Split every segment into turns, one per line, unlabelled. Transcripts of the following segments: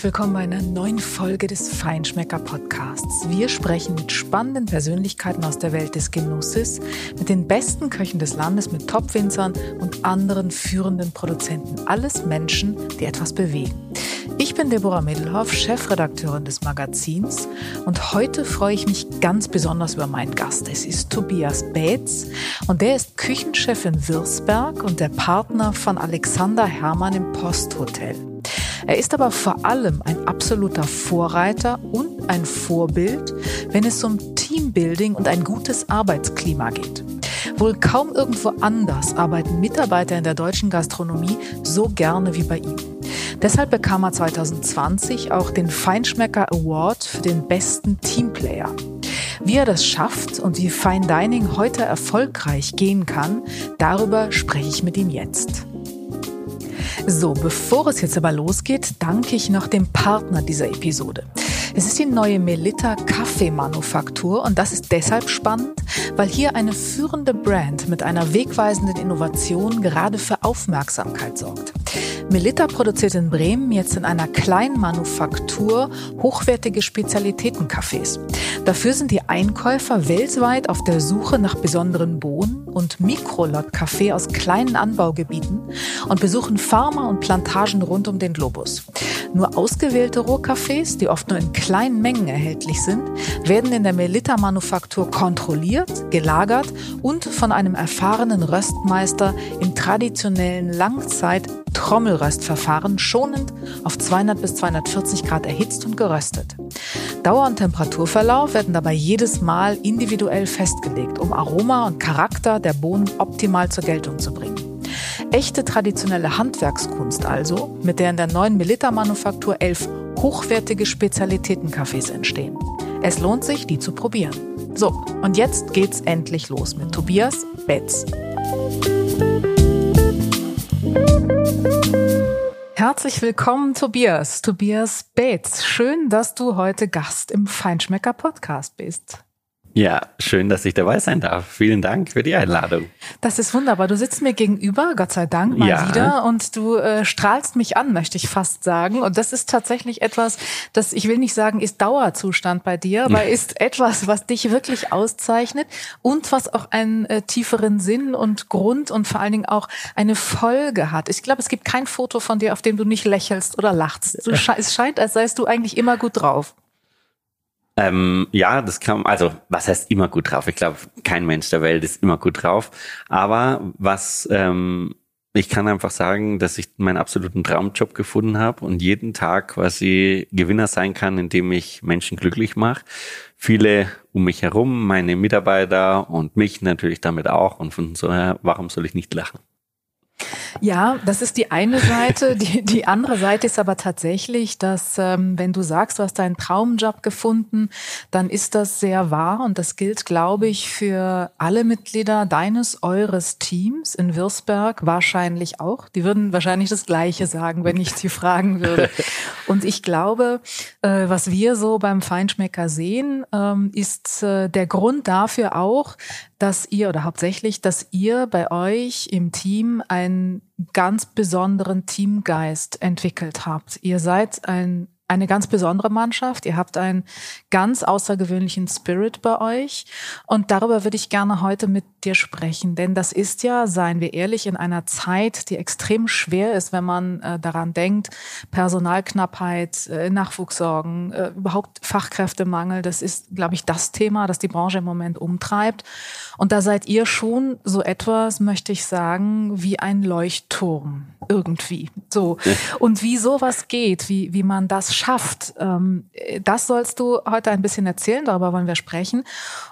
Herzlich willkommen bei einer neuen Folge des Feinschmecker Podcasts. Wir sprechen mit spannenden Persönlichkeiten aus der Welt des Genusses, mit den besten Köchen des Landes, mit Topwinzern und anderen führenden Produzenten. Alles Menschen, die etwas bewegen. Ich bin Deborah Middelhoff, Chefredakteurin des Magazins und heute freue ich mich ganz besonders über meinen Gast. Es ist Tobias Beetz und der ist Küchenchef in Würzberg und der Partner von Alexander Hermann im Posthotel. Er ist aber vor allem ein absoluter Vorreiter und ein Vorbild, wenn es um Teambuilding und ein gutes Arbeitsklima geht. Wohl kaum irgendwo anders arbeiten Mitarbeiter in der deutschen Gastronomie so gerne wie bei ihm. Deshalb bekam er 2020 auch den Feinschmecker Award für den besten Teamplayer. Wie er das schafft und wie Fine Dining heute erfolgreich gehen kann, darüber spreche ich mit ihm jetzt. So, bevor es jetzt aber losgeht, danke ich noch dem Partner dieser Episode. Es ist die neue Melitta Kaffeemanufaktur und das ist deshalb spannend, weil hier eine führende Brand mit einer wegweisenden Innovation gerade für Aufmerksamkeit sorgt. Melitta produziert in Bremen jetzt in einer kleinen Manufaktur hochwertige Spezialitätenkaffees. Dafür sind die Einkäufer weltweit auf der Suche nach besonderen Bohnen und Mikrolot-Kaffee aus kleinen Anbaugebieten und besuchen Farmer und Plantagen rund um den Globus. Nur ausgewählte Rohkaffees, die oft nur in kleinen Mengen erhältlich sind, werden in der Melitta-Manufaktur kontrolliert, gelagert und von einem erfahrenen Röstmeister im traditionellen Langzeit Trommelröstverfahren schonend auf 200 bis 240 Grad erhitzt und geröstet. Dauer und Temperaturverlauf werden dabei jedes Mal individuell festgelegt, um Aroma und Charakter der Bohnen optimal zur Geltung zu bringen. Echte traditionelle Handwerkskunst also, mit der in der neuen Melitta-Manufaktur elf hochwertige Spezialitätencafés entstehen. Es lohnt sich, die zu probieren. So, und jetzt geht's endlich los mit Tobias Betz. Herzlich willkommen, Tobias. Tobias Bates. Schön, dass du heute Gast im Feinschmecker Podcast bist.
Ja, schön, dass ich dabei sein darf. Vielen Dank für die Einladung.
Das ist wunderbar. Du sitzt mir gegenüber, Gott sei Dank, mal ja. wieder und du äh, strahlst mich an, möchte ich fast sagen. Und das ist tatsächlich etwas, das ich will nicht sagen, ist Dauerzustand bei dir, aber ist etwas, was dich wirklich auszeichnet und was auch einen äh, tieferen Sinn und Grund und vor allen Dingen auch eine Folge hat. Ich glaube, es gibt kein Foto von dir, auf dem du nicht lächelst oder lachst. Du, es scheint, als seist du eigentlich immer gut drauf.
Ähm, ja, das kann, also was heißt immer gut drauf? Ich glaube, kein Mensch der Welt ist immer gut drauf. Aber was ähm, ich kann einfach sagen, dass ich meinen absoluten Traumjob gefunden habe und jeden Tag quasi Gewinner sein kann, indem ich Menschen glücklich mache. Viele um mich herum, meine Mitarbeiter und mich natürlich damit auch. Und von so her, warum soll ich nicht lachen?
Ja, das ist die eine Seite. Die, die andere Seite ist aber tatsächlich, dass ähm, wenn du sagst, du hast deinen Traumjob gefunden, dann ist das sehr wahr und das gilt, glaube ich, für alle Mitglieder deines, eures Teams in Würzberg wahrscheinlich auch. Die würden wahrscheinlich das Gleiche sagen, wenn ich sie fragen würde. Und ich glaube, äh, was wir so beim Feinschmecker sehen, ähm, ist äh, der Grund dafür auch, dass ihr oder hauptsächlich, dass ihr bei euch im Team einen ganz besonderen Teamgeist entwickelt habt. Ihr seid ein eine ganz besondere Mannschaft. Ihr habt einen ganz außergewöhnlichen Spirit bei euch. Und darüber würde ich gerne heute mit dir sprechen. Denn das ist ja, seien wir ehrlich, in einer Zeit, die extrem schwer ist, wenn man äh, daran denkt, Personalknappheit, äh, Nachwuchssorgen, äh, überhaupt Fachkräftemangel. Das ist, glaube ich, das Thema, das die Branche im Moment umtreibt. Und da seid ihr schon so etwas, möchte ich sagen, wie ein Leuchtturm irgendwie. So. Und wie sowas geht, wie, wie man das schafft, ähm, das sollst du heute ein bisschen erzählen, darüber wollen wir sprechen.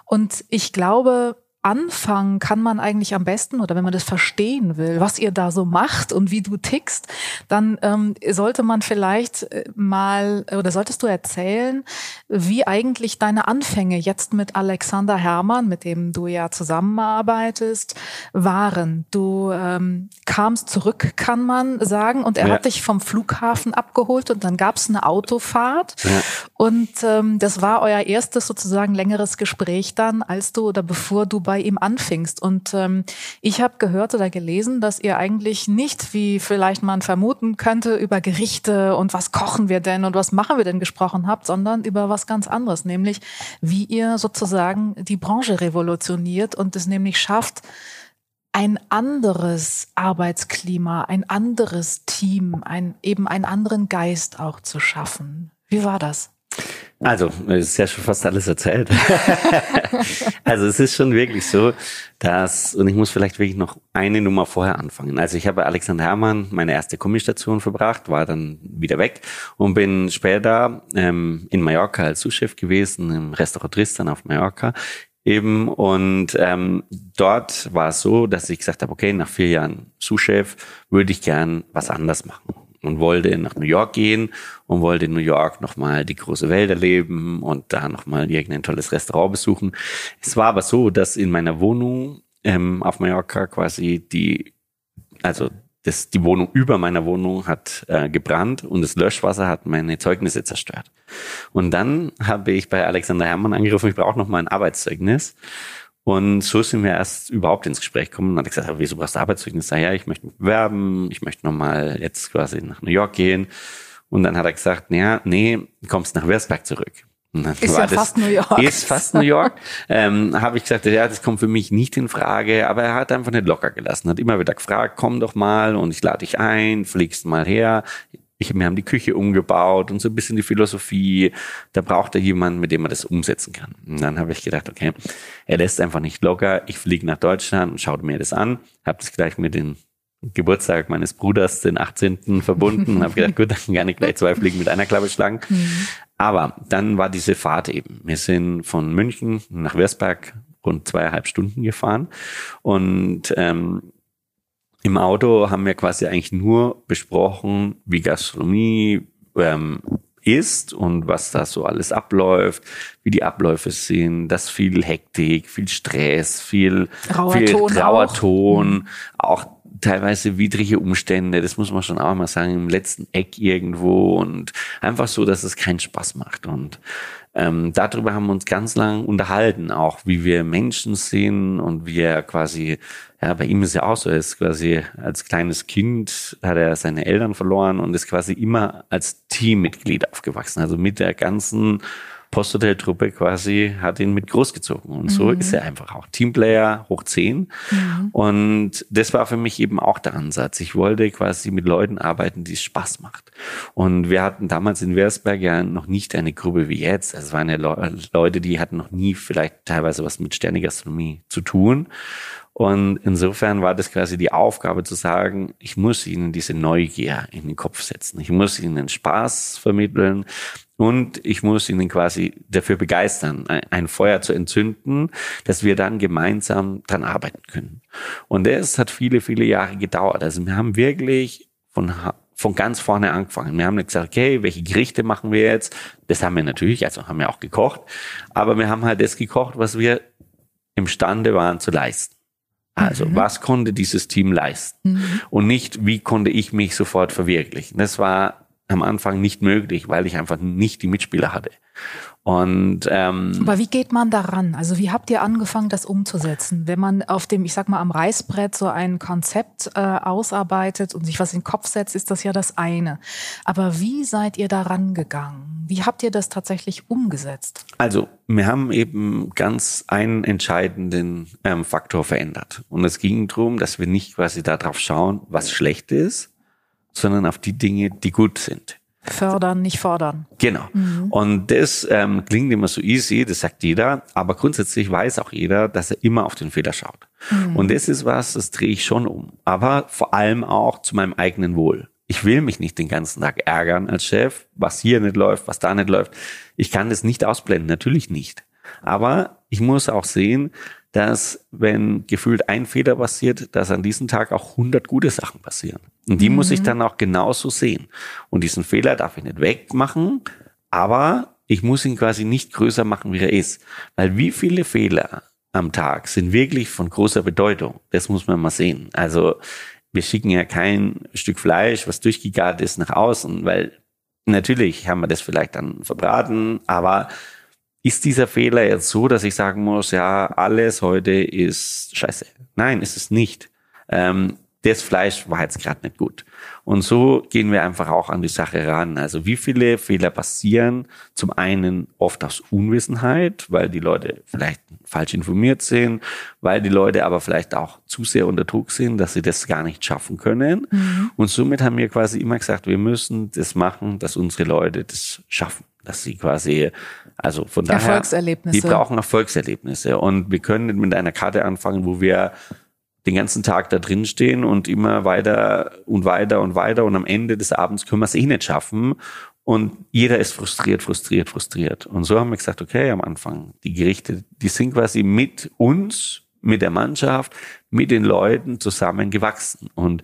Und ich glaube, anfangen kann man eigentlich am besten oder wenn man das verstehen will, was ihr da so macht und wie du tickst, dann ähm, sollte man vielleicht äh, mal oder solltest du erzählen, wie eigentlich deine Anfänge jetzt mit Alexander Hermann, mit dem du ja zusammenarbeitest, waren. Du ähm, kamst zurück, kann man sagen, und er ja. hat dich vom Flughafen abgeholt und dann gab es eine Autofahrt ja. und ähm, das war euer erstes sozusagen längeres Gespräch dann, als du oder bevor du bei ihm anfingst. Und ähm, ich habe gehört oder gelesen, dass ihr eigentlich nicht, wie vielleicht man vermuten könnte, über Gerichte und was kochen wir denn und was machen wir denn gesprochen habt, sondern über was ganz anderes, nämlich wie ihr sozusagen die Branche revolutioniert und es nämlich schafft, ein anderes Arbeitsklima, ein anderes Team, ein, eben einen anderen Geist auch zu schaffen. Wie war das?
Also, es ist ja schon fast alles erzählt. also es ist schon wirklich so, dass, und ich muss vielleicht wirklich noch eine Nummer vorher anfangen. Also ich habe Alexander Herrmann meine erste Kommistation verbracht, war dann wieder weg und bin später ähm, in Mallorca als Sous-Chef gewesen, im Restaurant Tristan auf Mallorca eben. Und ähm, dort war es so, dass ich gesagt habe, okay, nach vier Jahren Sous-Chef würde ich gern was anders machen und wollte nach New York gehen und wollte in New York nochmal die große Welt erleben und da nochmal irgendein tolles Restaurant besuchen. Es war aber so, dass in meiner Wohnung ähm, auf Mallorca quasi die, also das, die Wohnung über meiner Wohnung hat äh, gebrannt und das Löschwasser hat meine Zeugnisse zerstört. Und dann habe ich bei Alexander Herrmann angerufen, ich brauche noch mal ein Arbeitszeugnis. Und so sind wir erst überhaupt ins Gespräch gekommen und hat gesagt, wieso brauchst du Arbeitszeugnis? Ja, ich möchte mich bewerben, ich möchte nochmal jetzt quasi nach New York gehen. Und dann hat er gesagt, naja, nee, kommst nach Würzberg zurück.
Ist ja fast New York.
Ist fast New York. ähm, habe ich gesagt, ja, das kommt für mich nicht in Frage, aber er hat einfach nicht locker gelassen, hat immer wieder gefragt, komm doch mal und ich lade dich ein, fliegst mal her. Ich, wir haben die Küche umgebaut und so ein bisschen die Philosophie. Da braucht er jemanden, mit dem er das umsetzen kann. Und dann habe ich gedacht, okay, er lässt einfach nicht locker. Ich fliege nach Deutschland und schaue mir das an. Habe das gleich mit den Geburtstag meines Bruders, den 18. verbunden und habe gedacht, gut, dann kann ich gleich zwei Fliegen mit einer Klappe schlagen. Mhm. Aber dann war diese Fahrt eben. Wir sind von München nach Würzberg rund zweieinhalb Stunden gefahren und ähm, im Auto haben wir quasi eigentlich nur besprochen, wie Gastronomie ähm, ist und was da so alles abläuft, wie die Abläufe sind, dass viel Hektik, viel Stress, viel,
rauer
viel
Ton
rauer
auch.
Auch teilweise widrige Umstände, das muss man schon auch mal sagen, im letzten Eck irgendwo und einfach so, dass es keinen Spaß macht. Und ähm, darüber haben wir uns ganz lang unterhalten, auch wie wir Menschen sehen und wie er quasi, ja, bei ihm ist ja auch so, er ist quasi als kleines Kind hat er seine Eltern verloren und ist quasi immer als Teammitglied aufgewachsen, also mit der ganzen Posthotel-Truppe quasi hat ihn mit großgezogen. Und so ist er einfach auch Teamplayer hoch 10. Und das war für mich eben auch der Ansatz. Ich wollte quasi mit Leuten arbeiten, die es Spaß macht. Und wir hatten damals in Versberg ja noch nicht eine Gruppe wie jetzt. Es waren ja Le Leute, die hatten noch nie vielleicht teilweise was mit Sternegastronomie zu tun. Und insofern war das quasi die Aufgabe zu sagen, ich muss ihnen diese Neugier in den Kopf setzen. Ich muss ihnen Spaß vermitteln und ich muss ihnen quasi dafür begeistern, ein- Feuer zu entzünden, dass wir dann gemeinsam dran arbeiten können. Und das hat viele, viele Jahre gedauert. Also wir haben wirklich von, von ganz vorne angefangen. Wir haben nicht gesagt, okay, welche Gerichte machen wir jetzt? Das haben wir natürlich, also haben wir auch gekocht. Aber wir haben halt das gekocht, was wir imstande waren zu leisten. Also, was konnte dieses Team leisten? Und nicht, wie konnte ich mich sofort verwirklichen? Das war am Anfang nicht möglich, weil ich einfach nicht die Mitspieler hatte. Und ähm,
Aber wie geht man daran? Also wie habt ihr angefangen, das umzusetzen? Wenn man auf dem, ich sag mal, am Reißbrett so ein Konzept äh, ausarbeitet und sich was in den Kopf setzt, ist das ja das eine. Aber wie seid ihr daran gegangen? Wie habt ihr das tatsächlich umgesetzt?
Also, wir haben eben ganz einen entscheidenden ähm, Faktor verändert. Und es ging darum, dass wir nicht quasi darauf schauen, was schlecht ist, sondern auf die Dinge, die gut sind.
Fördern, nicht fordern.
Genau. Und das ähm, klingt immer so easy, das sagt jeder, aber grundsätzlich weiß auch jeder, dass er immer auf den Fehler schaut. Und das ist was, das drehe ich schon um. Aber vor allem auch zu meinem eigenen Wohl. Ich will mich nicht den ganzen Tag ärgern als Chef, was hier nicht läuft, was da nicht läuft. Ich kann das nicht ausblenden, natürlich nicht. Aber ich muss auch sehen, dass wenn gefühlt ein Fehler passiert, dass an diesem Tag auch 100 gute Sachen passieren. Und die muss ich dann auch genauso sehen. Und diesen Fehler darf ich nicht wegmachen, aber ich muss ihn quasi nicht größer machen, wie er ist. Weil wie viele Fehler am Tag sind wirklich von großer Bedeutung? Das muss man mal sehen. Also wir schicken ja kein Stück Fleisch, was durchgegart ist, nach außen, weil natürlich haben wir das vielleicht dann verbraten, aber ist dieser Fehler jetzt so, dass ich sagen muss, ja, alles heute ist scheiße? Nein, ist es nicht. Ähm, das Fleisch war jetzt gerade nicht gut. Und so gehen wir einfach auch an die Sache ran. Also wie viele Fehler passieren? Zum einen oft aus Unwissenheit, weil die Leute vielleicht falsch informiert sind, weil die Leute aber vielleicht auch zu sehr unter Druck sind, dass sie das gar nicht schaffen können. Mhm. Und somit haben wir quasi immer gesagt, wir müssen das machen, dass unsere Leute das schaffen dass sie quasi, also von daher,
Erfolgserlebnisse.
die brauchen Erfolgserlebnisse und wir können mit einer Karte anfangen, wo wir den ganzen Tag da drin stehen und immer weiter und weiter und weiter und am Ende des Abends können wir es eh nicht schaffen und jeder ist frustriert, frustriert, frustriert. Und so haben wir gesagt, okay, am Anfang, die Gerichte, die sind quasi mit uns, mit der Mannschaft, mit den Leuten zusammen gewachsen. Und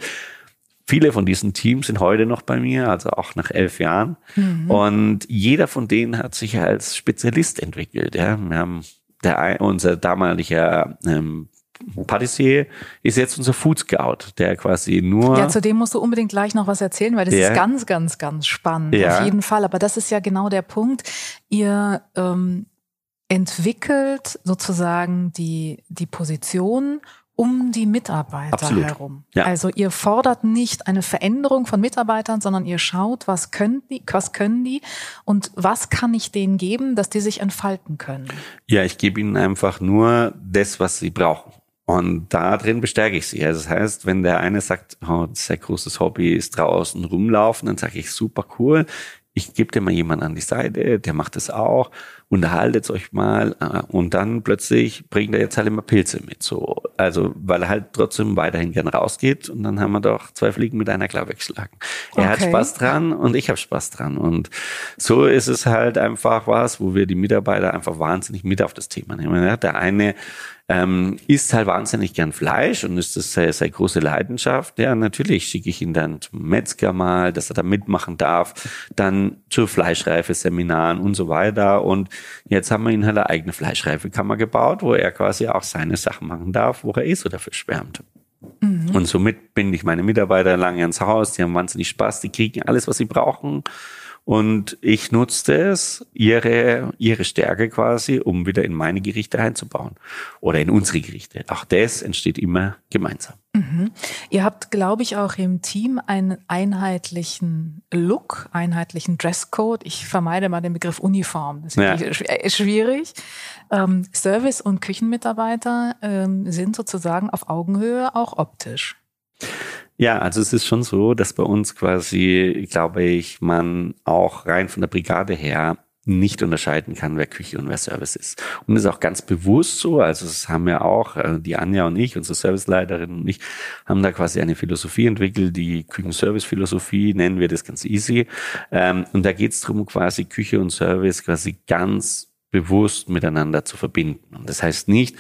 viele von diesen Teams sind heute noch bei mir, also auch nach elf Jahren. Mhm. Und jeder von denen hat sich als Spezialist entwickelt. Ja. Wir haben der, unser damaliger ähm, Patissier ist jetzt unser Food Scout, der quasi nur.
Ja, zu dem musst du unbedingt gleich noch was erzählen, weil das ja. ist ganz, ganz, ganz spannend. Ja. Auf jeden Fall. Aber das ist ja genau der Punkt. Ihr ähm, entwickelt sozusagen die, die Position um die Mitarbeiter Absolut. herum. Ja. Also ihr fordert nicht eine Veränderung von Mitarbeitern, sondern ihr schaut, was können die, was können die und was kann ich denen geben, dass die sich entfalten können.
Ja, ich gebe ihnen einfach nur das, was sie brauchen. Und da drin bestärke ich sie. Also das heißt, wenn der eine sagt, oh, sehr großes Hobby ist draußen rumlaufen, dann sage ich, super cool. Ich gebe dir mal jemanden an die Seite, der macht das auch, unterhaltet euch mal äh, und dann plötzlich bringt er jetzt halt immer Pilze mit. So, also weil er halt trotzdem weiterhin gern rausgeht und dann haben wir doch zwei Fliegen mit einer Klappe geschlagen. Er okay. hat Spaß dran und ich habe Spaß dran. Und so ist es halt einfach was, wo wir die Mitarbeiter einfach wahnsinnig mit auf das Thema nehmen. Der eine ähm, isst halt wahnsinnig gern Fleisch und ist das seine, seine große Leidenschaft. Ja, natürlich schicke ich ihn dann zum Metzger mal, dass er da mitmachen darf, dann zu Fleischreife-Seminaren und so weiter. Und jetzt haben wir ihn halt eine eigene Fleischreifekammer gebaut, wo er quasi auch seine Sachen machen darf, wo er eh so dafür schwärmt. Mhm. Und somit binde ich meine Mitarbeiter lange ans Haus, die haben wahnsinnig Spaß, die kriegen alles, was sie brauchen. Und ich nutzte es, ihre, ihre Stärke quasi, um wieder in meine Gerichte einzubauen. Oder in unsere Gerichte. Auch das entsteht immer gemeinsam.
Mhm. Ihr habt, glaube ich, auch im Team einen einheitlichen Look, einheitlichen Dresscode. Ich vermeide mal den Begriff Uniform. Das ist ja. schwierig. Ähm, Service- und Küchenmitarbeiter ähm, sind sozusagen auf Augenhöhe auch optisch.
Ja, also es ist schon so, dass bei uns quasi, glaube ich, man auch rein von der Brigade her nicht unterscheiden kann, wer Küche und wer Service ist. Und das ist auch ganz bewusst so. Also das haben wir auch, äh, die Anja und ich, unsere Serviceleiterin und ich, haben da quasi eine Philosophie entwickelt, die Küchen-Service-Philosophie, nennen wir das ganz easy. Ähm, und da geht es darum, quasi Küche und Service quasi ganz bewusst miteinander zu verbinden. Und das heißt nicht,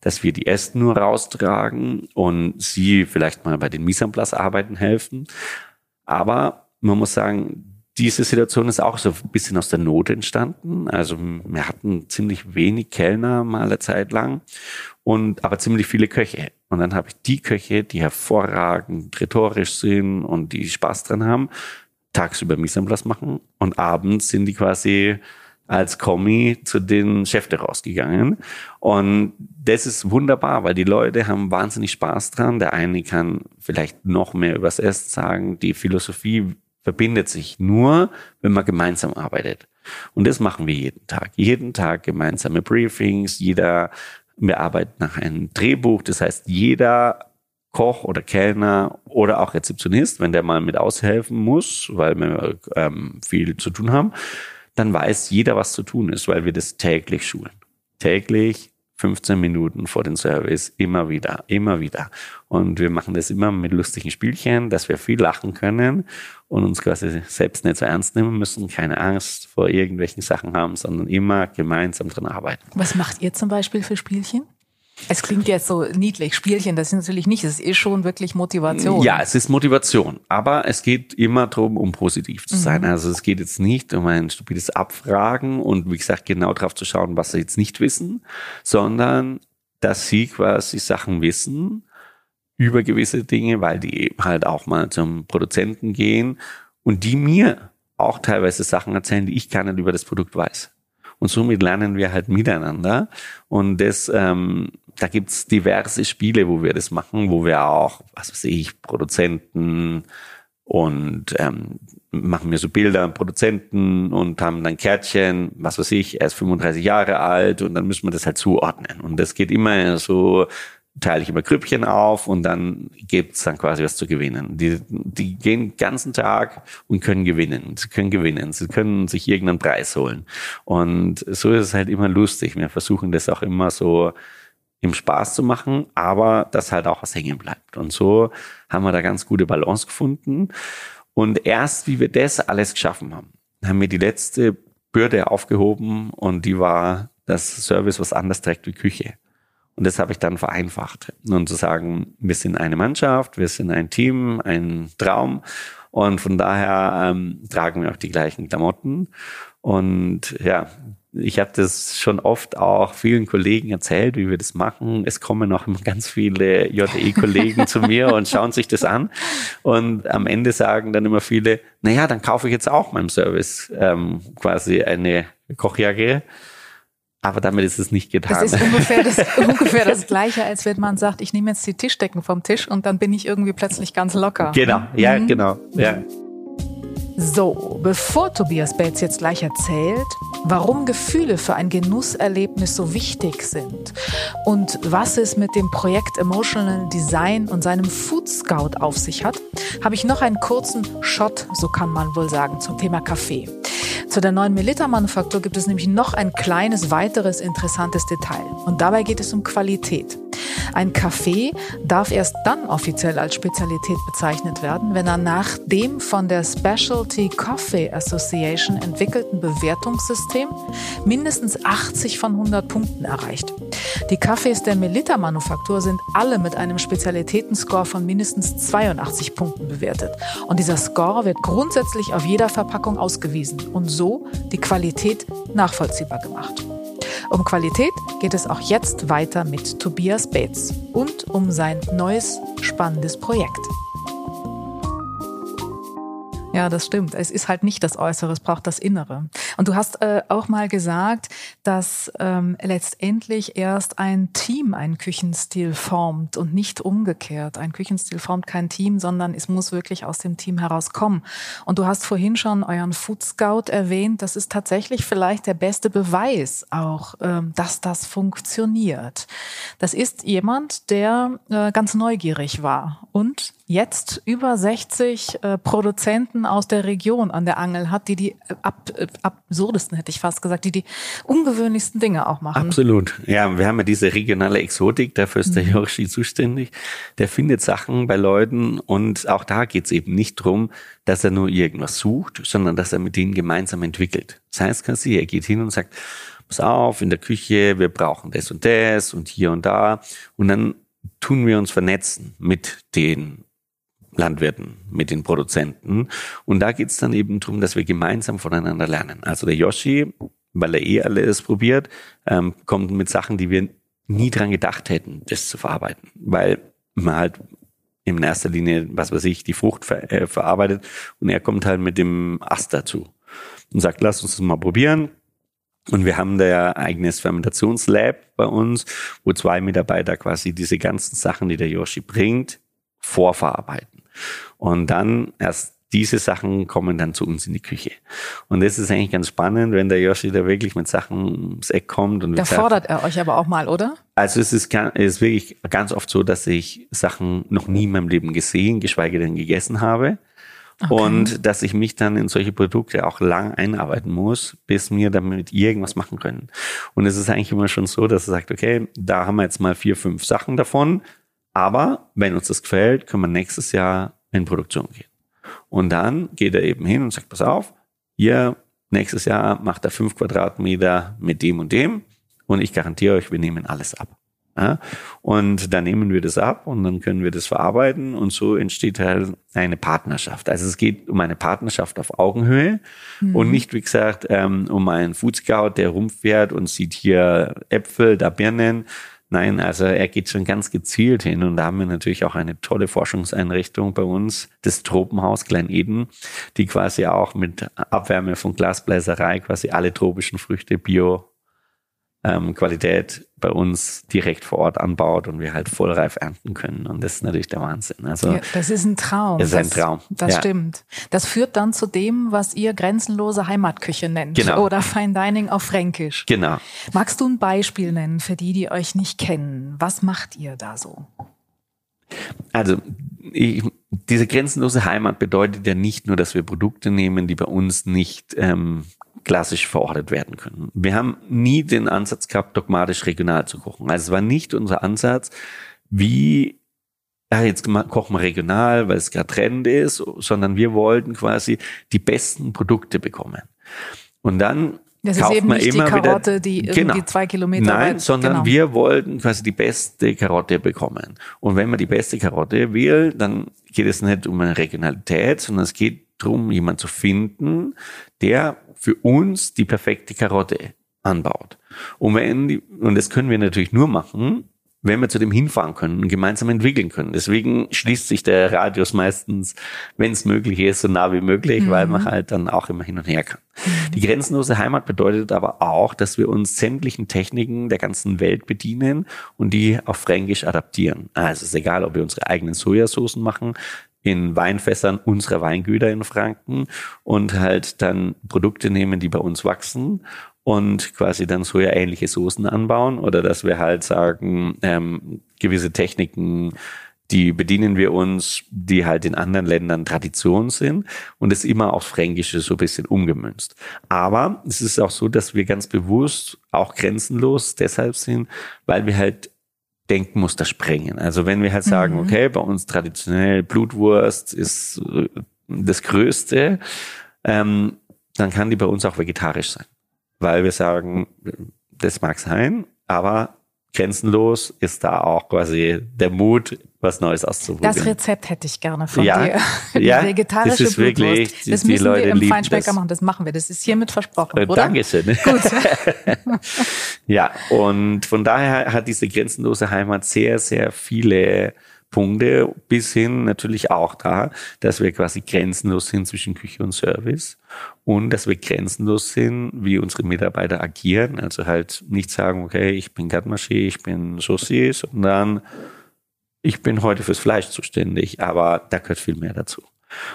dass wir die Ästen nur raustragen und sie vielleicht mal bei den Mise arbeiten helfen. Aber man muss sagen, diese Situation ist auch so ein bisschen aus der Not entstanden. Also wir hatten ziemlich wenig Kellner mal eine Zeit lang und aber ziemlich viele Köche. Und dann habe ich die Köche, die hervorragend rhetorisch sind und die Spaß dran haben, tagsüber Mise machen und abends sind die quasi als Kommi zu den Chefs rausgegangen. Und das ist wunderbar, weil die Leute haben wahnsinnig Spaß dran. Der eine kann vielleicht noch mehr übers Essen sagen. Die Philosophie verbindet sich nur, wenn man gemeinsam arbeitet. Und das machen wir jeden Tag. Jeden Tag gemeinsame Briefings. Jeder, wir arbeiten nach einem Drehbuch. Das heißt, jeder Koch oder Kellner oder auch Rezeptionist, wenn der mal mit aushelfen muss, weil wir ähm, viel zu tun haben, dann weiß jeder, was zu tun ist, weil wir das täglich schulen. Täglich 15 Minuten vor dem Service, immer wieder, immer wieder. Und wir machen das immer mit lustigen Spielchen, dass wir viel lachen können und uns quasi selbst nicht so ernst nehmen müssen, keine Angst vor irgendwelchen Sachen haben, sondern immer gemeinsam dran arbeiten.
Was macht ihr zum Beispiel für Spielchen? Es klingt jetzt so niedlich, Spielchen, das ist natürlich nicht, es ist schon wirklich Motivation.
Ja, es ist Motivation, aber es geht immer darum, um positiv zu sein. Mhm. Also es geht jetzt nicht um ein stupides Abfragen und wie gesagt, genau darauf zu schauen, was sie jetzt nicht wissen, sondern dass sie quasi Sachen wissen über gewisse Dinge, weil die halt auch mal zum Produzenten gehen und die mir auch teilweise Sachen erzählen, die ich gar nicht über das Produkt weiß. Und somit lernen wir halt miteinander. Und das, ähm, da gibt's diverse Spiele, wo wir das machen, wo wir auch, was weiß ich, Produzenten und ähm, machen mir so Bilder, Produzenten und haben dann Kärtchen, was weiß ich, er ist 35 Jahre alt und dann müssen wir das halt zuordnen. Und das geht immer so, teile ich immer Grüppchen auf und dann gibt's dann quasi was zu gewinnen. Die, die gehen den ganzen Tag und können gewinnen. Sie können gewinnen. Sie können sich irgendeinen Preis holen. Und so ist es halt immer lustig. Wir versuchen das auch immer so im Spaß zu machen, aber dass halt auch was hängen bleibt. Und so haben wir da ganz gute Balance gefunden. Und erst wie wir das alles geschaffen haben, haben wir die letzte Bürde aufgehoben und die war, dass Service was anders trägt wie Küche. Und das habe ich dann vereinfacht. Und zu sagen, wir sind eine Mannschaft, wir sind ein Team, ein Traum. Und von daher ähm, tragen wir auch die gleichen Klamotten. Und ja, ich habe das schon oft auch vielen Kollegen erzählt, wie wir das machen. Es kommen auch ganz viele JE-Kollegen zu mir und schauen sich das an. Und am Ende sagen dann immer viele, naja, dann kaufe ich jetzt auch meinem Service ähm, quasi eine Kochjacke. Aber damit ist es nicht getan.
Das ist ungefähr das, ungefähr das Gleiche, als wenn man sagt, ich nehme jetzt die Tischdecken vom Tisch und dann bin ich irgendwie plötzlich ganz locker.
Genau, ja, mhm. genau, ja.
So, bevor Tobias Bates jetzt gleich erzählt, warum Gefühle für ein Genusserlebnis so wichtig sind und was es mit dem Projekt Emotional Design und seinem Food Scout auf sich hat, habe ich noch einen kurzen Shot, so kann man wohl sagen, zum Thema Kaffee. Zu der neuen Melita-Manufaktur gibt es nämlich noch ein kleines weiteres interessantes Detail. Und dabei geht es um Qualität. Ein Kaffee darf erst dann offiziell als Spezialität bezeichnet werden, wenn er nach dem von der Specialty Coffee Association entwickelten Bewertungssystem mindestens 80 von 100 Punkten erreicht. Die Kaffees der Melita-Manufaktur sind alle mit einem Spezialitätenscore von mindestens 82 Punkten bewertet. Und dieser Score wird grundsätzlich auf jeder Verpackung ausgewiesen und so die Qualität nachvollziehbar gemacht. Um Qualität geht es auch jetzt weiter mit Tobias Bates und um sein neues spannendes Projekt. Ja, das stimmt. Es ist halt nicht das Äußere, es braucht das Innere. Und du hast äh, auch mal gesagt, dass ähm, letztendlich erst ein Team einen Küchenstil formt und nicht umgekehrt. Ein Küchenstil formt kein Team, sondern es muss wirklich aus dem Team herauskommen. Und du hast vorhin schon euren Food Scout erwähnt. Das ist tatsächlich vielleicht der beste Beweis auch, ähm, dass das funktioniert. Das ist jemand, der äh, ganz neugierig war und jetzt über 60 äh, Produzenten aus der Region an der Angel hat, die die ab, äh, absurdesten, hätte ich fast gesagt, die die ungewöhnlichsten Dinge auch machen.
Absolut. Ja, wir haben ja diese regionale Exotik, dafür ist der mhm. Yoshi zuständig. Der findet Sachen bei Leuten und auch da geht es eben nicht drum, dass er nur irgendwas sucht, sondern dass er mit denen gemeinsam entwickelt. Das heißt, quasi, er geht hin und sagt, pass auf, in der Küche, wir brauchen das und das und hier und da. Und dann tun wir uns vernetzen mit den Landwirten, mit den Produzenten. Und da geht's dann eben darum, dass wir gemeinsam voneinander lernen. Also der Yoshi, weil er eh alles probiert, ähm, kommt mit Sachen, die wir nie dran gedacht hätten, das zu verarbeiten. Weil man halt in erster Linie, was weiß ich, die Frucht ver äh, verarbeitet und er kommt halt mit dem Ast dazu und sagt, lass uns das mal probieren. Und wir haben da ja eigenes Fermentationslab bei uns, wo zwei Mitarbeiter quasi diese ganzen Sachen, die der Yoshi bringt, vorverarbeiten. Und dann erst diese Sachen kommen dann zu uns in die Küche. Und das ist eigentlich ganz spannend, wenn der Yoshi da wirklich mit Sachen ums Eck kommt. Und
da sagt, fordert er euch aber auch mal, oder?
Also es ist, es ist wirklich ganz oft so, dass ich Sachen noch nie in meinem Leben gesehen, geschweige denn gegessen habe. Okay. Und dass ich mich dann in solche Produkte auch lang einarbeiten muss, bis wir damit irgendwas machen können. Und es ist eigentlich immer schon so, dass er sagt, okay, da haben wir jetzt mal vier, fünf Sachen davon. Aber wenn uns das gefällt, können wir nächstes Jahr in Produktion gehen. Und dann geht er eben hin und sagt, pass auf, ihr nächstes Jahr macht er fünf Quadratmeter mit dem und dem und ich garantiere euch, wir nehmen alles ab. Ja? Und dann nehmen wir das ab und dann können wir das verarbeiten und so entsteht halt eine Partnerschaft. Also es geht um eine Partnerschaft auf Augenhöhe mhm. und nicht, wie gesagt, ähm, um einen Food Scout, der rumfährt und sieht hier Äpfel, da Birnen, Nein, also er geht schon ganz gezielt hin und da haben wir natürlich auch eine tolle Forschungseinrichtung bei uns, das Tropenhaus Klein Eden, die quasi auch mit Abwärme von Glasbläserei quasi alle tropischen Früchte bio ähm, Qualität bei uns direkt vor Ort anbaut und wir halt vollreif ernten können. Und das ist natürlich der Wahnsinn. Also
ja, das ist ein Traum.
Das ist ein Traum.
Das, ja. stimmt. Das führt dann zu dem, was ihr grenzenlose Heimatküche nennt.
Genau.
Oder Fine Dining auf Fränkisch.
Genau.
Magst du ein Beispiel nennen für die, die euch nicht kennen? Was macht ihr da so?
Also ich, diese grenzenlose Heimat bedeutet ja nicht nur, dass wir Produkte nehmen, die bei uns nicht ähm, klassisch verortet werden können. Wir haben nie den Ansatz gehabt, dogmatisch regional zu kochen. Also es war nicht unser Ansatz, wie ja, jetzt kochen wir regional, weil es gerade Trend ist, sondern wir wollten quasi die besten Produkte bekommen. Und dann
das ist eben nicht die Karotte, wieder, die irgendwie genau. zwei Kilometer
Nein,
weit,
sondern
genau.
wir wollten quasi die beste Karotte bekommen. Und wenn man die beste Karotte will, dann geht es nicht um eine Regionalität, sondern es geht darum, jemanden zu finden, der für uns die perfekte Karotte anbaut. Und, wenn und das können wir natürlich nur machen, wenn wir zu dem hinfahren können und gemeinsam entwickeln können. Deswegen schließt sich der Radius meistens, wenn es möglich ist, so nah wie möglich, mhm. weil man halt dann auch immer hin und her kann. Mhm. Die grenzenlose Heimat bedeutet aber auch, dass wir uns sämtlichen Techniken der ganzen Welt bedienen und die auf Fränkisch adaptieren. Also es ist egal, ob wir unsere eigenen Sojasoßen machen, in Weinfässern unserer Weingüter in Franken und halt dann Produkte nehmen, die bei uns wachsen und quasi dann so ja ähnliche Soßen anbauen oder dass wir halt sagen, ähm, gewisse Techniken, die bedienen wir uns, die halt in anderen Ländern Tradition sind und es immer aufs Fränkische so ein bisschen umgemünzt. Aber es ist auch so, dass wir ganz bewusst auch grenzenlos deshalb sind, weil wir halt Denkmuster sprengen. Also wenn wir halt sagen, mhm. okay, bei uns traditionell Blutwurst ist äh, das Größte, ähm, dann kann die bei uns auch vegetarisch sein. Weil wir sagen, das mag sein, aber grenzenlos ist da auch quasi der Mut, was Neues auszuprobieren.
Das Rezept hätte ich gerne von
ja,
dir.
Die ja,
vegetarische
das ist
Blutwurst.
wirklich,
das
die
müssen
Leute
wir im Feinschmecker
das.
machen. Das machen wir. Das ist hiermit versprochen,
Äh,
oder?
Dankeschön.
Gut.
ja, und von daher hat diese grenzenlose Heimat sehr, sehr viele Punkte bis hin natürlich auch da, dass wir quasi grenzenlos sind zwischen Küche und Service und dass wir grenzenlos sind, wie unsere Mitarbeiter agieren. Also halt nicht sagen, okay, ich bin Gatmaché, ich bin Saucier, sondern ich bin heute fürs Fleisch zuständig, aber da gehört viel mehr dazu.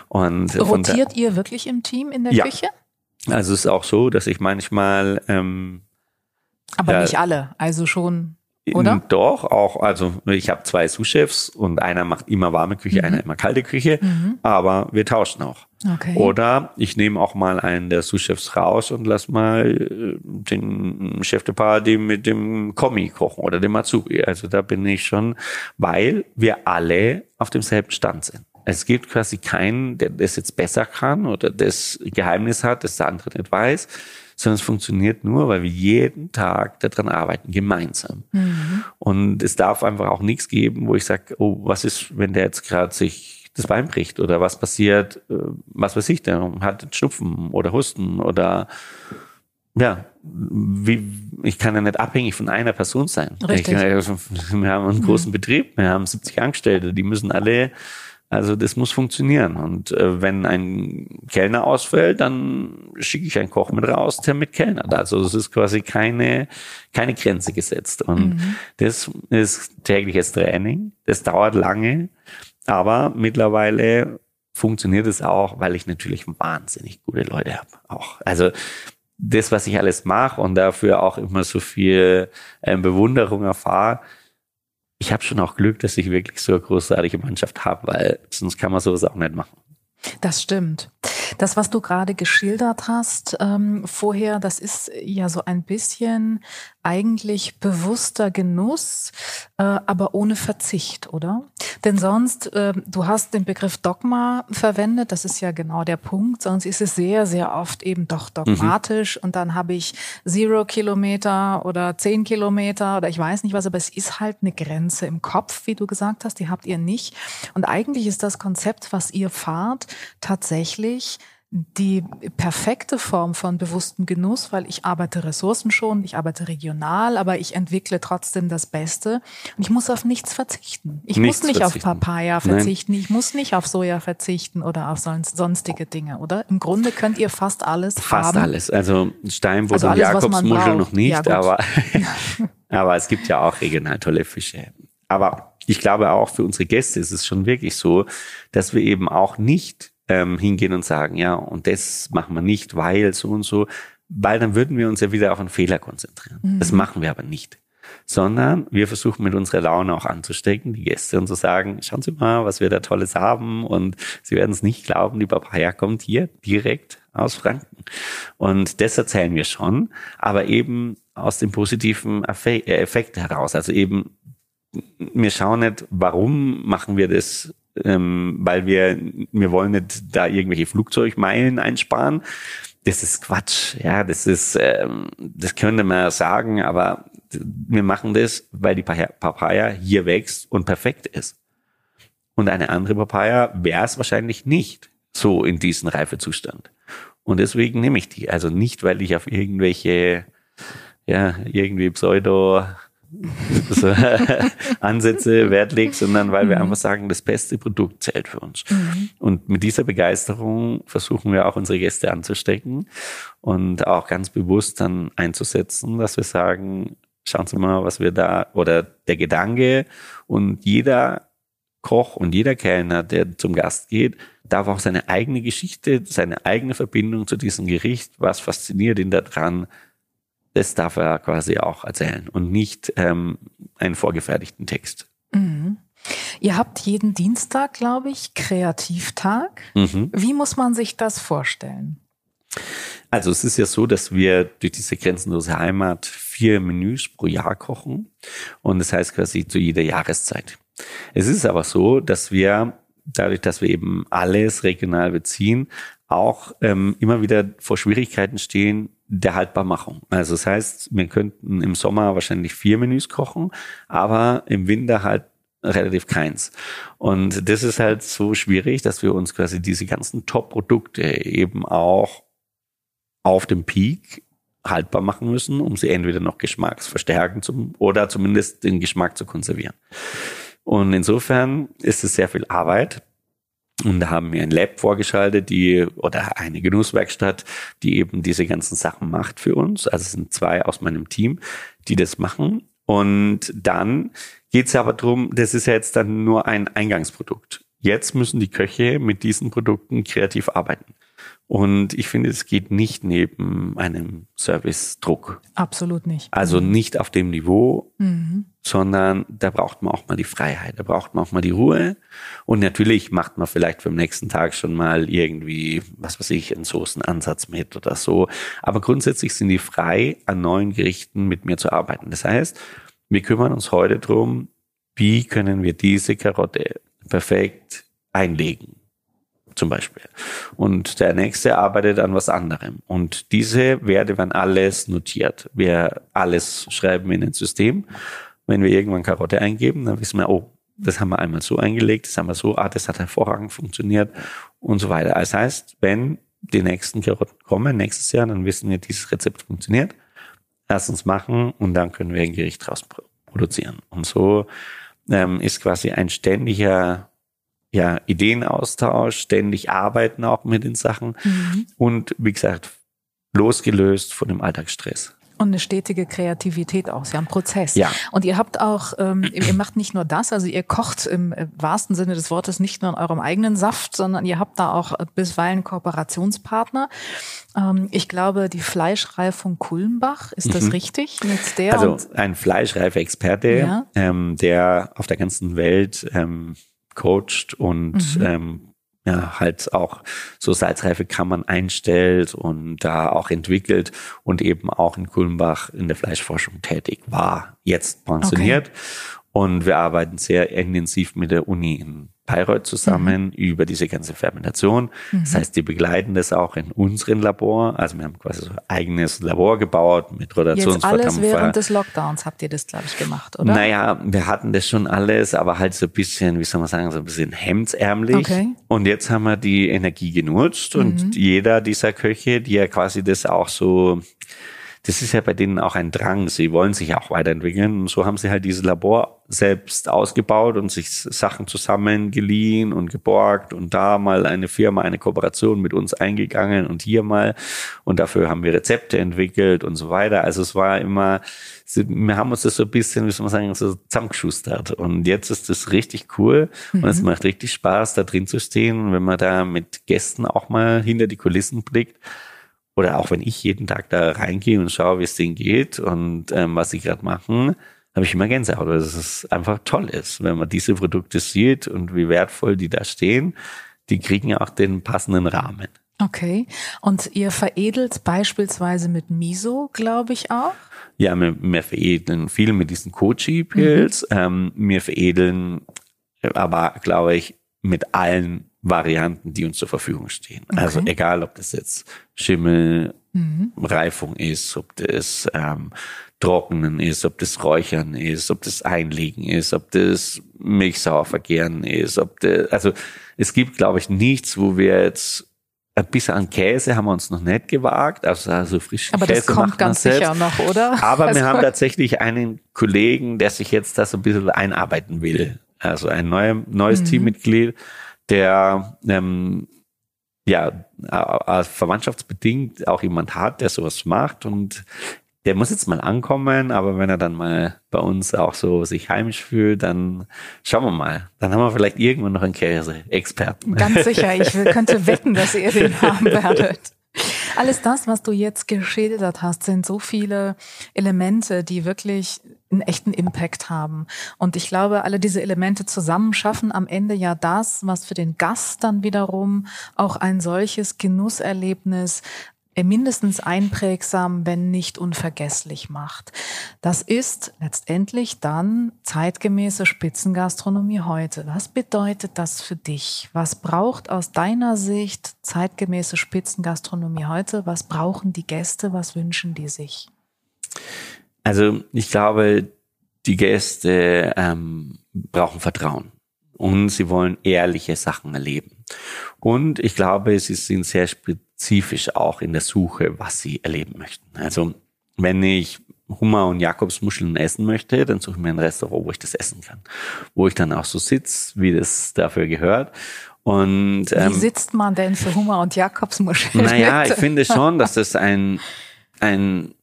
Und
Rotiert ihr wirklich im Team in der
Ja.
Küche?
also es ist auch so, dass ich manchmal ähm,
Aber
Ja.
nicht alle. Also schon, oder?
Doch, auch, also ich habe zwei Sous-Chefs und einer macht immer warme Küche,
Mhm.
einer immer kalte Küche,
Mhm.
aber wir tauschen auch.
Okay.
Oder ich nehme auch mal einen der Sous-Chefs raus und lass mal äh, den Chef de Party mit dem Kommi kochen oder dem Azubi. Also da bin ich schon, weil wir alle auf demselben Stand sind. Es gibt quasi keinen, der das jetzt besser kann oder das Geheimnis hat, das der andere nicht weiß, sondern es funktioniert nur, weil wir jeden Tag daran arbeiten, gemeinsam.
Mhm.
Und es darf einfach auch nichts geben, wo ich sage, oh, was ist, wenn der jetzt gerade sich das Bein bricht oder was passiert, äh, was weiß ich, der hat Schnupfen oder Husten oder ja, wie, ich kann ja nicht abhängig von einer Person sein.
Richtig.
Ich, wir haben einen großen Betrieb, wir haben 70 Angestellte, die müssen alle, also das muss funktionieren. Und äh, wenn ein Kellner ausfällt, dann schicke ich einen Koch mit raus, der mit Kellnert. Also es ist quasi keine, keine Grenze gesetzt. Und das ist tägliches Training, das dauert lange, aber mittlerweile funktioniert es auch, weil ich natürlich wahnsinnig gute Leute habe. Auch. Also das, was ich alles mache und dafür auch immer so viel ähm, Bewunderung erfahre, ich habe schon auch Glück, dass ich wirklich so eine großartige Mannschaft habe, weil sonst kann man sowas auch nicht machen.
Das stimmt. Das, was du gerade geschildert hast ähm, vorher, das ist ja so ein bisschen eigentlich bewusster Genuss, äh, aber ohne Verzicht, oder? Denn sonst, äh, du hast den Begriff Dogma verwendet, das ist ja genau der Punkt, sonst ist es sehr, sehr oft eben doch dogmatisch und dann habe ich Zero Kilometer oder zehn Kilometer oder ich weiß nicht was, aber es ist halt eine Grenze im Kopf, wie du gesagt hast, die habt ihr nicht. Und eigentlich ist das Konzept, was ihr fahrt, tatsächlich die perfekte Form von bewusstem Genuss, weil ich arbeite ressourcenschonend, ich arbeite regional, aber ich entwickle trotzdem das Beste. Und ich muss auf nichts verzichten. Ich
Nichts
muss nicht
verzichten.
auf Papaya verzichten, ich muss nicht auf Soja verzichten oder auf sonst, sonstige Dinge, oder? Im Grunde könnt ihr fast alles
Fast
haben.
alles. Also Steinbutt
Also
und Jakobsmuschel noch nicht,
Ja,
aber, aber es gibt ja auch regional tolle Fische. Aber ich glaube auch für unsere Gäste ist es schon wirklich so, dass wir eben auch nicht ähm, hingehen und sagen, ja, und das machen wir nicht, weil so und so, weil dann würden wir uns ja wieder auf einen Fehler konzentrieren. Das machen wir aber nicht. Sondern wir versuchen mit unserer Laune auch anzustecken, die Gäste und zu sagen, schauen Sie mal, was wir da Tolles haben und Sie werden es nicht glauben, die Papaya kommt hier direkt aus Franken. Und das erzählen wir schon, aber eben aus dem positiven äh, Effekt heraus. Also eben, wir schauen nicht, warum machen wir das, ähm, weil wir, wir wollen nicht da irgendwelche Flugzeugmeilen einsparen. Das ist Quatsch, ja, das ist, ähm, das könnte man sagen, aber wir machen das, weil die Pa- Papaya hier wächst und perfekt ist. Und eine andere Papaya wäre es wahrscheinlich nicht so in diesem Reifezustand. Und deswegen nehme ich die. Also nicht, weil ich auf irgendwelche, ja, irgendwie Pseudo so, Ansätze Wert lege, sondern weil wir einfach sagen, das beste Produkt zählt für uns. Und mit dieser Begeisterung versuchen wir auch unsere Gäste anzustecken und auch ganz bewusst dann einzusetzen, dass wir sagen, schauen Sie mal, was wir da, oder der Gedanke und jeder Koch und jeder Kellner, der zum Gast geht, darf auch seine eigene Geschichte, seine eigene Verbindung zu diesem Gericht, was fasziniert ihn daran, das darf er quasi auch erzählen und nicht ähm, einen vorgefertigten Text.
Mhm. Ihr habt jeden Dienstag, glaube ich, Kreativtag.
Mhm.
Wie muss man sich das vorstellen?
Also es ist ja so, dass wir durch diese grenzenlose Heimat vier Menüs pro Jahr kochen und das heißt quasi zu jeder Jahreszeit. Es ist aber so, dass wir dadurch, dass wir eben alles regional beziehen, auch ähm, immer wieder vor Schwierigkeiten stehen der Haltbarmachung. Also das heißt, wir könnten im Sommer wahrscheinlich vier Menüs kochen, aber im Winter halt relativ keins. Und das ist halt so schwierig, dass wir uns quasi diese ganzen Top-Produkte eben auch auf dem Peak haltbar machen müssen, um sie entweder noch geschmacksverstärken zum, oder zumindest den Geschmack zu konservieren. Und insofern ist es sehr viel Arbeit. Und da haben wir ein Lab vorgeschaltet, die, oder eine Genusswerkstatt, die eben diese ganzen Sachen macht für uns. Also es sind zwei aus meinem Team, die das machen. Und dann geht es aber drum, das ist ja jetzt dann nur ein Eingangsprodukt. Jetzt müssen die Köche mit diesen Produkten kreativ arbeiten. Und ich finde, es geht nicht neben einem Service-Druck.
Absolut nicht.
Also nicht auf dem Niveau,
Mhm.
sondern da braucht man auch mal die Freiheit, da braucht man auch mal die Ruhe. Und natürlich macht man vielleicht für den nächsten Tag schon mal irgendwie, was weiß ich, einen Soßenansatz mit oder so. Aber grundsätzlich sind die frei, an neuen Gerichten mit mir zu arbeiten. Das heißt, wir kümmern uns heute drum, wie können wir diese Karotte perfekt einlegen zum Beispiel. Und der nächste arbeitet an was anderem. Und diese Werte werden alles notiert. Wir alles schreiben in ein System. Wenn wir irgendwann Karotte eingeben, dann wissen wir, oh, das haben wir einmal so eingelegt, das haben wir so, ah, das hat hervorragend funktioniert und so weiter. Das heißt, wenn die nächsten Karotten kommen nächstes Jahr, dann wissen wir, dieses Rezept funktioniert. Lass uns machen und dann können wir ein Gericht draus pro- produzieren. Und so ähm, ist quasi ein ständiger ja, Ideenaustausch, ständig arbeiten auch mit den Sachen
Mhm.
und wie gesagt, losgelöst von dem Alltagsstress.
Und eine stetige Kreativität auch. Sie haben Prozess.
Ja.
Und ihr habt auch, ähm, ihr macht nicht nur das, also ihr kocht im äh, wahrsten Sinne des Wortes nicht nur in eurem eigenen Saft, sondern ihr habt da auch äh, bisweilen Kooperationspartner. Ähm, ich glaube, die Fleischreifung Kulmbach, ist das richtig? Mit der
Mhm. Also ein fleischreifer Experte,
Ja.
ähm, der auf der ganzen Welt ähm, coacht und
Mhm.
ähm, ja, halt auch so salzreife Kammern einstellt und da auch entwickelt und eben auch in Kulmbach in der Fleischforschung tätig war, jetzt pensioniert. Und wir arbeiten sehr intensiv mit der Uni in Bayreuth zusammen mhm. über diese ganze Fermentation. Mhm. Das heißt, die begleiten das auch in unseren Labor. Also wir haben quasi so ein eigenes Labor gebaut mit Rotationsverdampfer.
Jetzt alles während des Lockdowns habt ihr das, glaube ich, gemacht, oder?
Naja, wir hatten das schon alles, aber halt so ein bisschen, wie soll man sagen, so ein bisschen hemdsärmlich. Okay. Und jetzt haben wir die Energie genutzt und mhm. jeder dieser Köche, die ja quasi das auch so das ist ja bei denen auch ein Drang. Sie wollen sich auch weiterentwickeln. Und so haben sie halt dieses Labor selbst ausgebaut und sich Sachen zusammengeliehen und geborgt und da mal eine Firma, eine Kooperation mit uns eingegangen und hier mal. Und dafür haben wir Rezepte entwickelt und so weiter. Also es war immer, wir haben uns das so ein bisschen, wie soll man sagen, so zusammengeschustert. Und jetzt ist das richtig cool mhm. und es mhm. macht richtig Spaß, da drin zu stehen. Und wenn man da mit Gästen auch mal hinter die Kulissen blickt, oder auch wenn ich jeden Tag da reingehe und schaue, wie es denen geht und ähm, was sie gerade machen, habe ich immer Gänsehaut, weil es einfach toll ist, wenn man diese Produkte sieht und wie wertvoll die da stehen. Die kriegen auch den passenden Rahmen.
Okay. Und ihr veredelt beispielsweise mit Miso, glaube ich auch?
Ja, wir, wir veredeln viel mit diesen Kochi-Pilz. Mhm. Ähm, wir veredeln aber, glaube ich, mit allen Varianten, die uns zur Verfügung stehen. Okay. Also egal, ob das jetzt Schimmel, mhm. Reifung ist, ob das ähm, Trocknen ist, ob das Räuchern ist, ob das Einlegen ist, ob das Milchsauer vergären ist, ob das, also es gibt, glaube ich, nichts, wo wir jetzt ein bisschen an Käse haben wir uns noch nicht gewagt, also, also frischen
Aber
Käse
das kommt ganz sicher noch, oder?
Aber also wir haben tatsächlich einen Kollegen, der sich jetzt da so ein bisschen einarbeiten will. Also ein neuer, neues mhm. Teammitglied, der ähm, ja verwandtschaftsbedingt auch jemand hat, der sowas macht und der muss jetzt mal ankommen, aber wenn er dann mal bei uns auch so sich heimisch fühlt, dann schauen wir mal. Dann haben wir vielleicht irgendwann noch einen Käse-Experten.
Ganz sicher, ich könnte wetten, dass ihr den haben werdet. Alles das, was du jetzt geschildert hast, sind so viele Elemente, die wirklich einen echten Impact haben. Und ich glaube, alle diese Elemente zusammen schaffen am Ende ja das, was für den Gast dann wiederum auch ein solches Genusserlebnis äh, mindestens einprägsam, wenn nicht unvergesslich macht. Das ist letztendlich dann zeitgemäße Spitzengastronomie heute. Was bedeutet das für dich? Was braucht aus deiner Sicht zeitgemäße Spitzengastronomie heute? Was brauchen die Gäste? Was wünschen die sich?
Also ich glaube, die Gäste ähm, brauchen Vertrauen und sie wollen ehrliche Sachen erleben. Und ich glaube, sie sind sehr spezifisch auch in der Suche, was sie erleben möchten. Also wenn ich Hummer und Jakobsmuscheln essen möchte, dann suche ich mir ein Restaurant, wo ich das essen kann. Wo ich dann auch so sitze, wie das dafür gehört. Und,
ähm, wie sitzt man denn für Hummer und Jakobsmuscheln?
Naja, ich finde schon, dass das ein, ein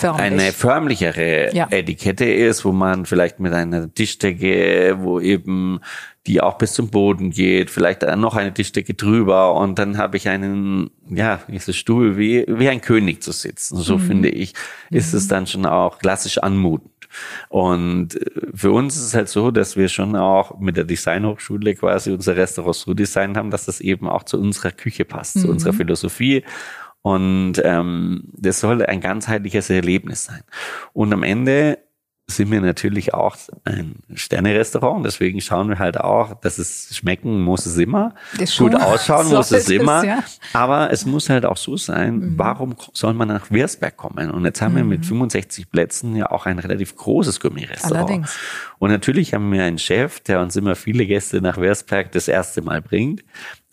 Förmlich. eine förmlichere ja. Etikette ist, wo man vielleicht mit einer Tischdecke, wo eben die auch bis zum Boden geht, vielleicht noch eine Tischdecke drüber und dann habe ich einen, ja, dieses Stuhl wie, wie ein König zu sitzen. So mhm. finde ich, ist mhm. es dann schon auch klassisch anmutend. Und äh, für uns ist es halt so, dass wir schon auch mit der Designhochschule quasi unser Restaurant so designt haben, dass das eben auch zu unserer Küche passt, mhm. zu unserer Philosophie. Und ähm, das soll ein ganzheitliches Erlebnis sein. Und am Ende sind wir natürlich auch ein Sterne-Restaurant. Deswegen schauen wir halt auch, dass es schmecken muss es immer. Gut ausschauen muss es immer. Es, ja. Aber es muss halt auch so sein, mhm. warum soll man nach Wirsberg kommen? Und jetzt haben mhm. wir mit 65 Plätzen ja auch ein relativ großes Gourmet-Restaurant. Allerdings. Und natürlich haben wir einen Chef, der uns immer viele Gäste nach Wirsberg das erste Mal bringt.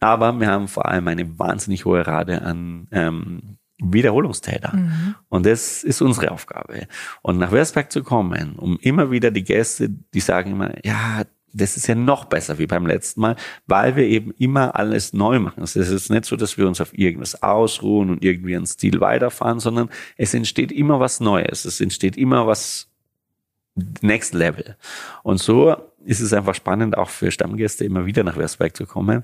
Aber wir haben vor allem eine wahnsinnig hohe Rate an ähm, Wiederholungstäter. Mhm. Und das ist unsere Aufgabe. Und nach Versberg zu kommen, um immer wieder die Gäste, die sagen immer, ja, das ist ja noch besser wie beim letzten Mal, weil wir eben immer alles neu machen. Es ist nicht so, dass wir uns auf irgendwas ausruhen und irgendwie einen Stil weiterfahren, sondern es entsteht immer was Neues. Es entsteht immer was Next Level. Und so ist es einfach spannend, auch für Stammgäste immer wieder nach Versberg zu kommen.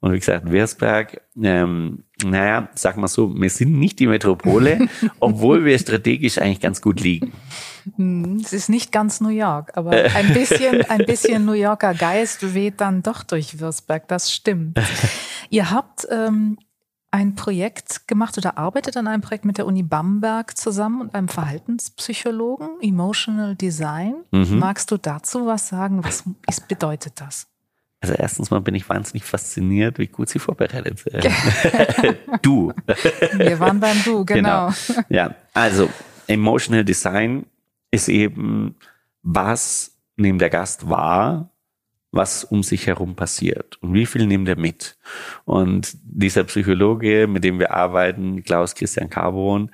Und wie gesagt, Versberg, ähm, naja, sag mal so, wir sind nicht die Metropole, obwohl wir strategisch eigentlich ganz gut liegen.
Hm, es ist nicht ganz New York, aber ein bisschen, ein bisschen New Yorker Geist weht dann doch durch Würzberg, das stimmt. Ihr habt ähm, ein Projekt gemacht oder arbeitet an einem Projekt mit der Uni Bamberg zusammen und einem Verhaltenspsychologen, Emotional Design. Mhm. Magst du dazu was sagen? Was ist, bedeutet das?
Also erstens mal bin ich wahnsinnig fasziniert, wie gut sie vorbereitet sind. du.
Wir waren beim Du, genau. genau.
Ja, also Emotional Design ist eben, was nimmt der Gast wahr, was um sich herum passiert und wie viel nimmt er mit. Und dieser Psychologe, mit dem wir arbeiten, Klaus Christian Carbon,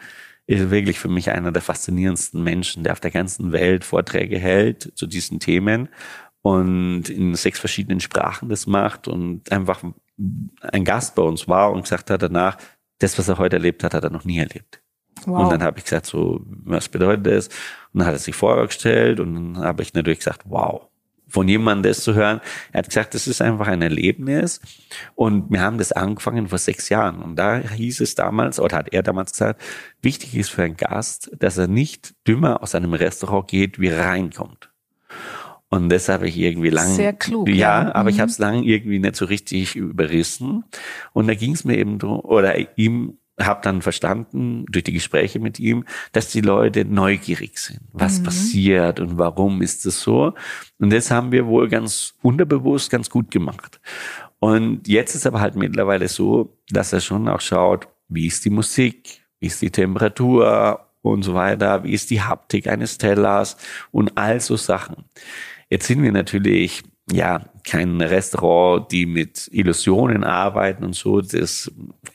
ist wirklich für mich einer der faszinierendsten Menschen, der auf der ganzen Welt Vorträge hält zu diesen Themen und in sechs verschiedenen Sprachen das macht und einfach ein Gast bei uns war und gesagt hat danach, das, was er heute erlebt hat, hat er noch nie erlebt. Wow. Und dann habe ich gesagt, so, was bedeutet das? Und dann hat er sich vorgestellt und dann habe ich natürlich gesagt, wow, von jemandem das zu hören. Er hat gesagt, das ist einfach ein Erlebnis. Und wir haben das angefangen vor sechs Jahren. Und da hieß es damals, oder hat er damals gesagt, wichtig ist für einen Gast, dass er nicht dümmer aus einem Restaurant geht, wie er reinkommt. Und das habe ich irgendwie lang.
Sehr klug.
Ja, ja. aber mhm. ich habe es lang irgendwie nicht so richtig überrissen. Und da ging es mir eben drum, oder ihm habe dann verstanden durch die Gespräche mit ihm, dass die Leute neugierig sind. Was mhm. passiert und warum ist es so? Und das haben wir wohl ganz unterbewusst ganz gut gemacht. Und jetzt ist aber halt mittlerweile so, dass er schon auch schaut, wie ist die Musik, wie ist die Temperatur und so weiter, wie ist die Haptik eines Tellers und all so Sachen. Jetzt sind wir natürlich ja kein Restaurant, die mit Illusionen arbeiten und so. Das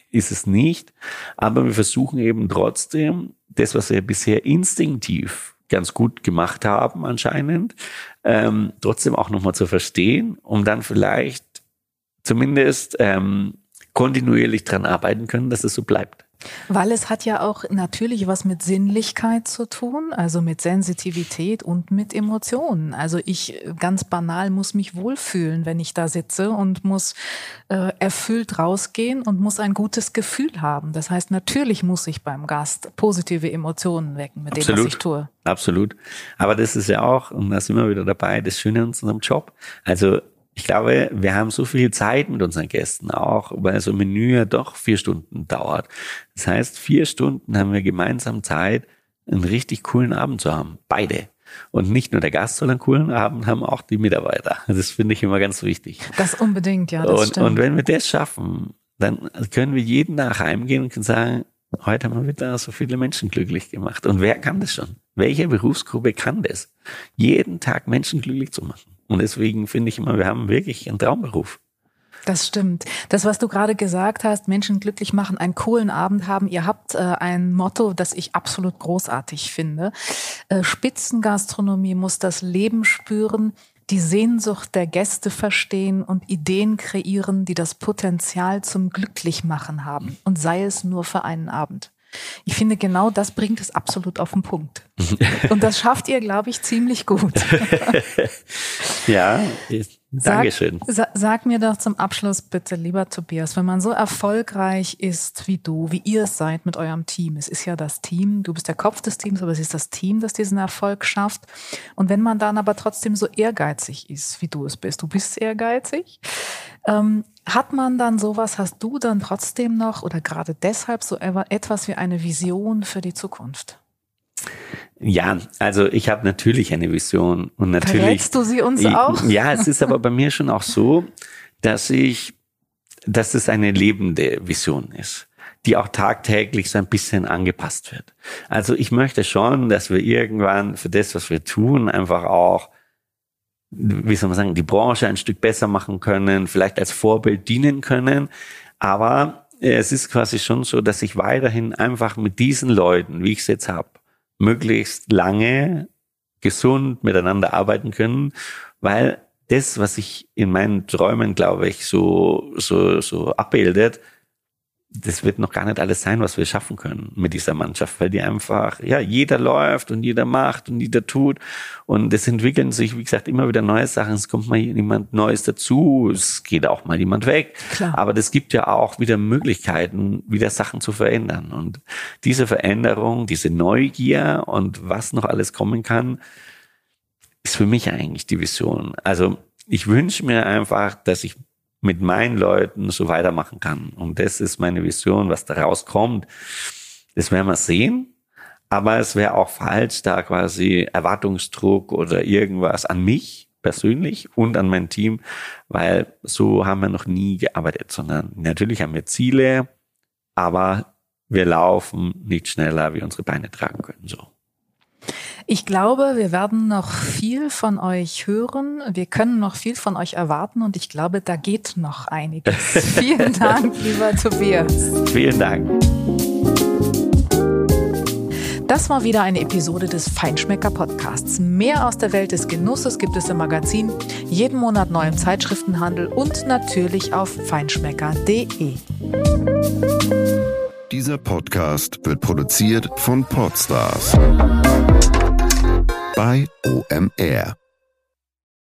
ist es nicht. Aber wir versuchen eben trotzdem, das, was wir bisher instinktiv ganz gut gemacht haben anscheinend, ähm, trotzdem auch nochmal zu verstehen, um dann vielleicht zumindest ähm, kontinuierlich dran arbeiten können, dass es so bleibt.
Weil es hat ja auch natürlich was mit Sinnlichkeit zu tun, also mit Sensitivität und mit Emotionen. Also ich ganz banal muss mich wohlfühlen, wenn ich da sitze und muss äh, erfüllt rausgehen und muss ein gutes Gefühl haben. Das heißt, natürlich muss ich beim Gast positive Emotionen wecken mit Absolut. dem, was ich tue.
Absolut. Aber das ist ja auch, und da sind wir wieder dabei, das Schöne in unserem Job. Also ich glaube, wir haben so viel Zeit mit unseren Gästen auch, weil so ein Menü ja doch vier Stunden dauert. Das heißt, vier Stunden haben wir gemeinsam Zeit, einen richtig coolen Abend zu haben. Beide. Und nicht nur der Gast soll einen coolen Abend haben, auch die Mitarbeiter. Das finde ich immer ganz wichtig.
Das unbedingt, ja. Das
und,
stimmt.
und wenn wir das schaffen, dann können wir jeden Tag heimgehen und können sagen, heute haben wir wieder so viele Menschen glücklich gemacht. Und wer kann das schon? Welche Berufsgruppe kann das? Jeden Tag Menschen glücklich zu machen. Und deswegen finde ich immer, wir haben wirklich einen Traumberuf.
Das stimmt. Das, was du gerade gesagt hast, Menschen glücklich machen, einen coolen Abend haben. Ihr habt äh, ein Motto, das ich absolut großartig finde. Äh, Spitzengastronomie muss das Leben spüren, die Sehnsucht der Gäste verstehen und Ideen kreieren, die das Potenzial zum Glücklichmachen haben. Und sei es nur für einen Abend. Ich finde, genau das bringt es absolut auf den Punkt. Und das schafft ihr, glaube ich, ziemlich gut.
ja, Dankeschön.
Sag, sag, mir doch zum Abschluss bitte, lieber Tobias, wenn man so erfolgreich ist wie du, wie ihr es seid mit eurem Team, es ist ja das Team, du bist der Kopf des Teams, aber es ist das Team, das diesen Erfolg schafft. Und wenn man dann aber trotzdem so ehrgeizig ist, wie du es bist, du bist ehrgeizig, ähm, hat man dann sowas, hast du dann trotzdem noch oder gerade deshalb so etwas wie eine Vision für die Zukunft?
Ja, also ich habe natürlich eine Vision und natürlich.
Verrätst du sie uns auch?
Ja, es ist aber bei mir schon auch so, dass ich, dass es eine lebende Vision ist, die auch tagtäglich so ein bisschen angepasst wird. Also ich möchte schon, dass wir irgendwann für das, was wir tun, einfach auch wie soll man sagen, die Branche ein Stück besser machen können, vielleicht als Vorbild dienen können. Aber es ist quasi schon so, dass ich weiterhin einfach mit diesen Leuten, wie ich es jetzt habe, möglichst lange gesund miteinander arbeiten können, weil das, was ich in meinen Träumen, glaube ich, so, so, so abbildet, das wird noch gar nicht alles sein, was wir schaffen können mit dieser Mannschaft, weil die einfach, ja, jeder läuft und jeder macht und jeder tut und es entwickeln sich, wie gesagt, immer wieder neue Sachen. Es kommt mal jemand Neues dazu, es geht auch mal jemand weg. Klar. Aber das gibt ja auch wieder Möglichkeiten, wieder Sachen zu verändern. Und diese Veränderung, diese Neugier und was noch alles kommen kann, ist für mich eigentlich die Vision. Also ich wünsche mir einfach, dass ich mit meinen Leuten so weitermachen kann. Und das ist meine Vision, was da rauskommt. Das werden wir sehen. Aber es wäre auch falsch, da quasi Erwartungsdruck oder irgendwas an mich persönlich und an mein Team, weil so haben wir noch nie gearbeitet, sondern natürlich haben wir Ziele, aber wir laufen nicht schneller, wie unsere Beine tragen können. So.
Ich glaube, wir werden noch viel von euch hören. Wir können noch viel von euch erwarten und ich glaube, da geht noch einiges. Vielen Dank, lieber Tobias.
Vielen Dank.
Das war wieder eine Episode des Feinschmecker Podcasts. Mehr aus der Welt des Genusses gibt es im Magazin, jeden Monat neu im Zeitschriftenhandel und natürlich auf feinschmecker.de.
Dieser Podcast wird produziert von Podstars bei OMR.